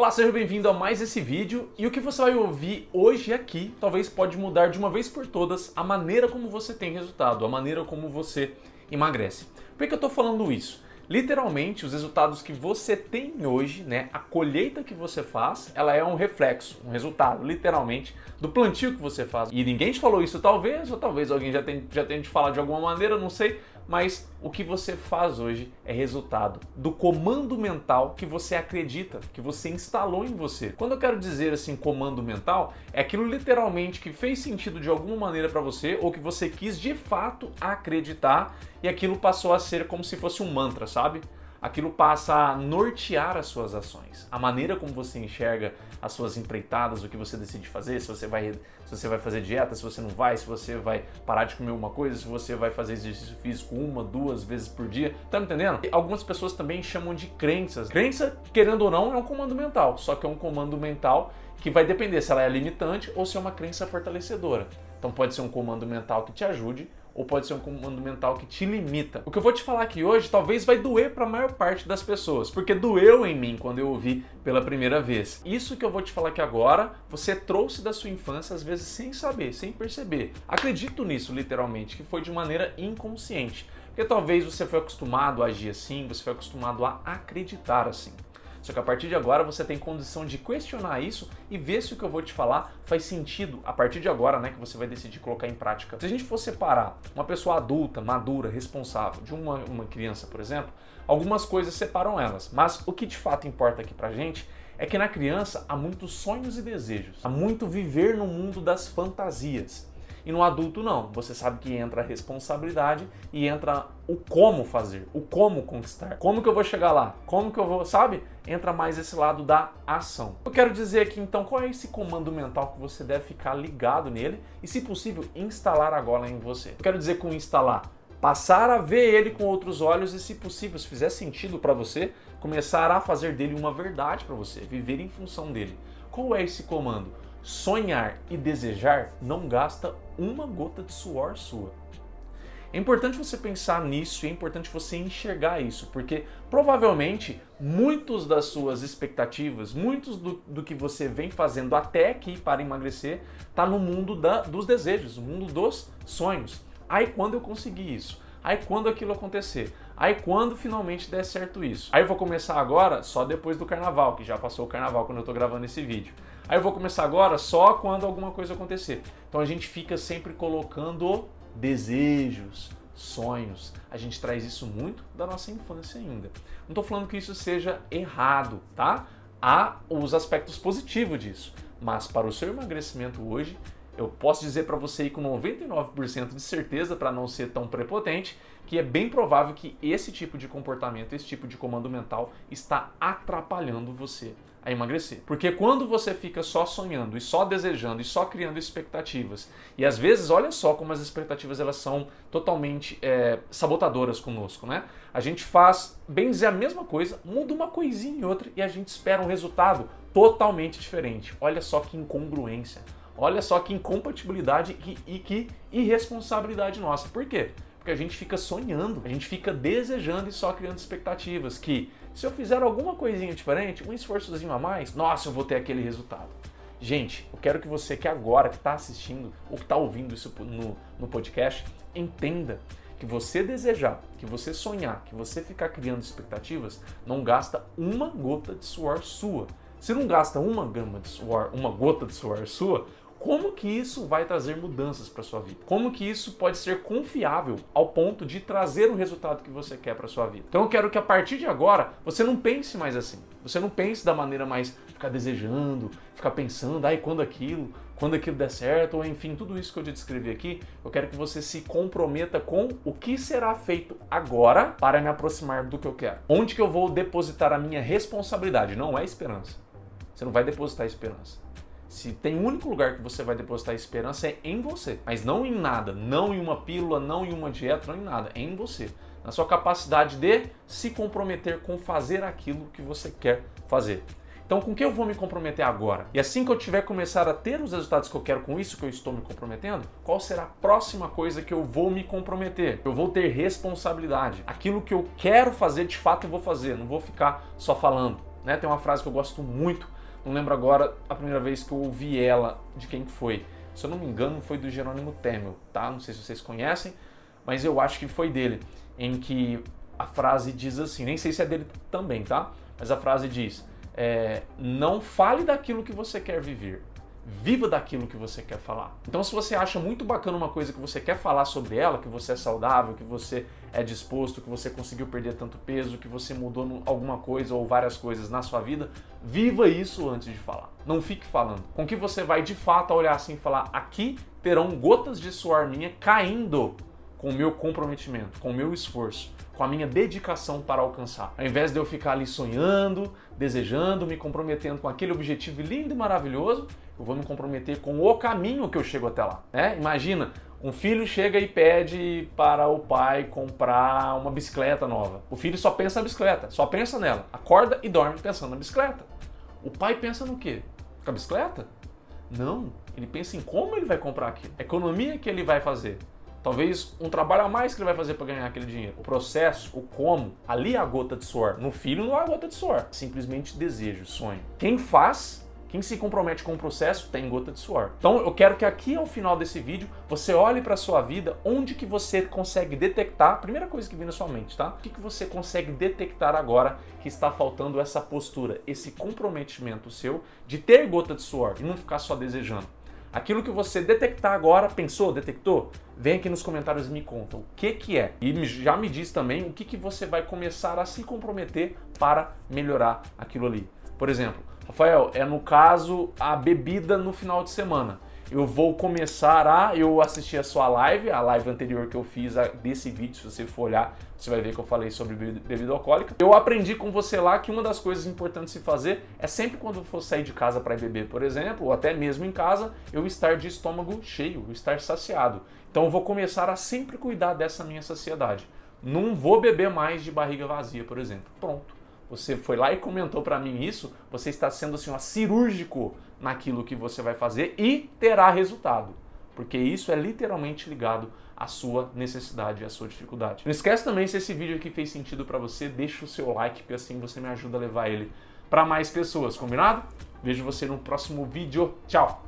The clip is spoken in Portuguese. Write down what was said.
Olá, seja bem-vindo a mais esse vídeo e o que você vai ouvir hoje aqui talvez pode mudar de uma vez por todas a maneira como você tem resultado, a maneira como você emagrece. Por que eu estou falando isso? Literalmente, os resultados que você tem hoje, né, a colheita que você faz, ela é um reflexo, um resultado, literalmente, do plantio que você faz. E ninguém te falou isso, talvez, ou talvez alguém já tenha, já tenha te falado de alguma maneira, não sei, mas o que você faz hoje é resultado do comando mental que você acredita, que você instalou em você. Quando eu quero dizer assim comando mental, é aquilo literalmente que fez sentido de alguma maneira para você ou que você quis de fato acreditar e aquilo passou a ser como se fosse um mantra, sabe? Aquilo passa a nortear as suas ações. A maneira como você enxerga as suas empreitadas, o que você decide fazer, se você vai, se você vai fazer dieta, se você não vai, se você vai parar de comer uma coisa, se você vai fazer exercício físico uma, duas vezes por dia. Tá me entendendo? Algumas pessoas também chamam de crenças. Crença, querendo ou não, é um comando mental, só que é um comando mental que vai depender se ela é limitante ou se é uma crença fortalecedora. Então pode ser um comando mental que te ajude ou pode ser um comando mental que te limita. O que eu vou te falar aqui hoje talvez vai doer para a maior parte das pessoas, porque doeu em mim quando eu ouvi pela primeira vez. Isso que eu vou te falar aqui agora, você trouxe da sua infância às vezes sem saber, sem perceber. Acredito nisso literalmente, que foi de maneira inconsciente. Porque talvez você foi acostumado a agir assim, você foi acostumado a acreditar assim. Só que a partir de agora você tem condição de questionar isso e ver se o que eu vou te falar faz sentido a partir de agora, né, que você vai decidir colocar em prática. Se a gente for separar uma pessoa adulta, madura, responsável de uma, uma criança, por exemplo, algumas coisas separam elas. Mas o que de fato importa aqui pra gente é que na criança há muitos sonhos e desejos, há muito viver no mundo das fantasias. E no adulto não. Você sabe que entra a responsabilidade e entra o como fazer, o como conquistar. Como que eu vou chegar lá? Como que eu vou, sabe? Entra mais esse lado da ação. Eu quero dizer aqui então qual é esse comando mental que você deve ficar ligado nele e, se possível, instalar agora em você. Eu quero dizer com instalar passar a ver ele com outros olhos e, se possível, se fizer sentido para você, começar a fazer dele uma verdade para você, viver em função dele. Qual é esse comando? Sonhar e desejar não gasta uma gota de suor sua. É importante você pensar nisso é importante você enxergar isso, porque provavelmente muitos das suas expectativas, muitos do, do que você vem fazendo até aqui para emagrecer, está no mundo da, dos desejos, no mundo dos sonhos. Aí quando eu conseguir isso? Aí quando aquilo acontecer? Aí quando finalmente der certo isso? Aí eu vou começar agora só depois do carnaval, que já passou o carnaval quando eu estou gravando esse vídeo. Aí eu vou começar agora só quando alguma coisa acontecer. Então a gente fica sempre colocando desejos, sonhos. A gente traz isso muito da nossa infância ainda. Não estou falando que isso seja errado, tá? Há os aspectos positivos disso. Mas para o seu emagrecimento hoje, eu posso dizer para você aí com 99% de certeza, para não ser tão prepotente, que é bem provável que esse tipo de comportamento, esse tipo de comando mental está atrapalhando você a emagrecer. Porque quando você fica só sonhando e só desejando e só criando expectativas, e às vezes olha só como as expectativas elas são totalmente é, sabotadoras conosco, né? A gente faz, bem dizer, a mesma coisa, muda uma coisinha e outra e a gente espera um resultado totalmente diferente. Olha só que incongruência. Olha só que incompatibilidade e, e que irresponsabilidade nossa. Por quê? Porque a gente fica sonhando, a gente fica desejando e só criando expectativas que se eu fizer alguma coisinha diferente, um esforçozinho a mais, nossa, eu vou ter aquele resultado. Gente, eu quero que você que agora que está assistindo ou que está ouvindo isso no, no podcast, entenda que você desejar, que você sonhar, que você ficar criando expectativas, não gasta uma gota de suor sua. Se não gasta uma gama de suor, uma gota de suor sua, como que isso vai trazer mudanças para sua vida? Como que isso pode ser confiável ao ponto de trazer o resultado que você quer para sua vida? Então eu quero que a partir de agora você não pense mais assim. Você não pense da maneira mais ficar desejando, ficar pensando, ai, quando aquilo, quando aquilo der certo, ou enfim, tudo isso que eu te descrevi aqui, eu quero que você se comprometa com o que será feito agora para me aproximar do que eu quero. Onde que eu vou depositar a minha responsabilidade? Não é esperança. Você não vai depositar esperança. Se tem um único lugar que você vai depositar esperança é em você, mas não em nada, não em uma pílula, não em uma dieta, não em nada, é em você. Na sua capacidade de se comprometer com fazer aquilo que você quer fazer. Então, com que eu vou me comprometer agora? E assim que eu tiver começar a ter os resultados que eu quero com isso que eu estou me comprometendo, qual será a próxima coisa que eu vou me comprometer? Eu vou ter responsabilidade. Aquilo que eu quero fazer, de fato eu vou fazer, não vou ficar só falando. Né? Tem uma frase que eu gosto muito, não lembro agora a primeira vez que eu ouvi ela, de quem foi. Se eu não me engano, foi do Jerônimo Temel, tá? Não sei se vocês conhecem, mas eu acho que foi dele, em que a frase diz assim, nem sei se é dele também, tá? Mas a frase diz: é, não fale daquilo que você quer viver, viva daquilo que você quer falar. Então, se você acha muito bacana uma coisa que você quer falar sobre ela, que você é saudável, que você é disposto, que você conseguiu perder tanto peso, que você mudou alguma coisa ou várias coisas na sua vida, viva isso antes de falar. Não fique falando. Com que você vai de fato olhar assim e falar: aqui terão gotas de suor minha caindo com o meu comprometimento, com o meu esforço, com a minha dedicação para alcançar. Ao invés de eu ficar ali sonhando, desejando, me comprometendo com aquele objetivo lindo e maravilhoso, eu vou me comprometer com o caminho que eu chego até lá. Né? Imagina, um filho chega e pede para o pai comprar uma bicicleta nova. O filho só pensa na bicicleta, só pensa nela. Acorda e dorme pensando na bicicleta. O pai pensa no quê? Com a bicicleta? Não, ele pensa em como ele vai comprar aquilo, a economia que ele vai fazer, Talvez um trabalho a mais que ele vai fazer para ganhar aquele dinheiro. O processo, o como, ali é a gota de suor. No filho não há gota de suor. Simplesmente desejo, sonho. Quem faz, quem se compromete com o processo, tem gota de suor. Então eu quero que aqui ao final desse vídeo você olhe para sua vida, onde que você consegue detectar, primeira coisa que vem na sua mente, tá? O que, que você consegue detectar agora que está faltando essa postura, esse comprometimento seu de ter gota de suor e não ficar só desejando. Aquilo que você detectar agora, pensou, detectou? Vem aqui nos comentários e me conta o que que é. E já me diz também o que que você vai começar a se comprometer para melhorar aquilo ali. Por exemplo, Rafael, é no caso a bebida no final de semana eu vou começar a. Eu assisti a sua live, a live anterior que eu fiz desse vídeo, se você for olhar, você vai ver que eu falei sobre bebida alcoólica. Eu aprendi com você lá que uma das coisas importantes de se fazer é sempre quando for sair de casa para beber, por exemplo, ou até mesmo em casa, eu estar de estômago cheio, estar saciado. Então eu vou começar a sempre cuidar dessa minha saciedade. Não vou beber mais de barriga vazia, por exemplo. Pronto você foi lá e comentou para mim isso, você está sendo assim, ó, cirúrgico naquilo que você vai fazer e terá resultado. Porque isso é literalmente ligado à sua necessidade, à sua dificuldade. Não esquece também, se esse vídeo aqui fez sentido para você, deixa o seu like, porque assim você me ajuda a levar ele para mais pessoas, combinado? Vejo você no próximo vídeo. Tchau!